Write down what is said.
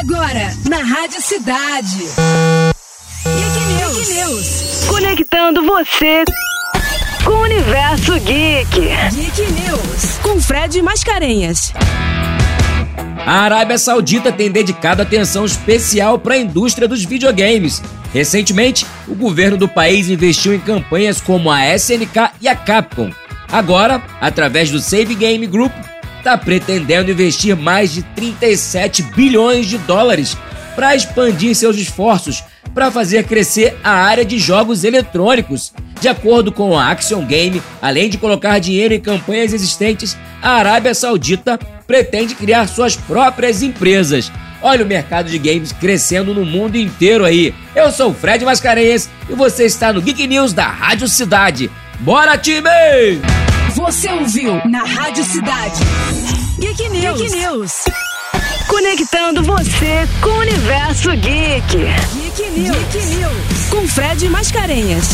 Agora, na Rádio Cidade. Geek News. Geek News. Conectando você com o universo geek. Geek News. Com Fred Mascarenhas. A Arábia Saudita tem dedicado atenção especial para a indústria dos videogames. Recentemente, o governo do país investiu em campanhas como a SNK e a Capcom. Agora, através do Save Game Group, está pretendendo investir mais de 37 bilhões de dólares para expandir seus esforços para fazer crescer a área de jogos eletrônicos. De acordo com a Action Game, além de colocar dinheiro em campanhas existentes, a Arábia Saudita pretende criar suas próprias empresas. Olha o mercado de games crescendo no mundo inteiro aí. Eu sou o Fred Mascarenhas e você está no Geek News da Rádio Cidade. Bora, time! Você ouviu na Rádio Cidade. Geek News. Geek News. Conectando você com o universo geek. Geek News. Geek News. Com Fred Mascarenhas.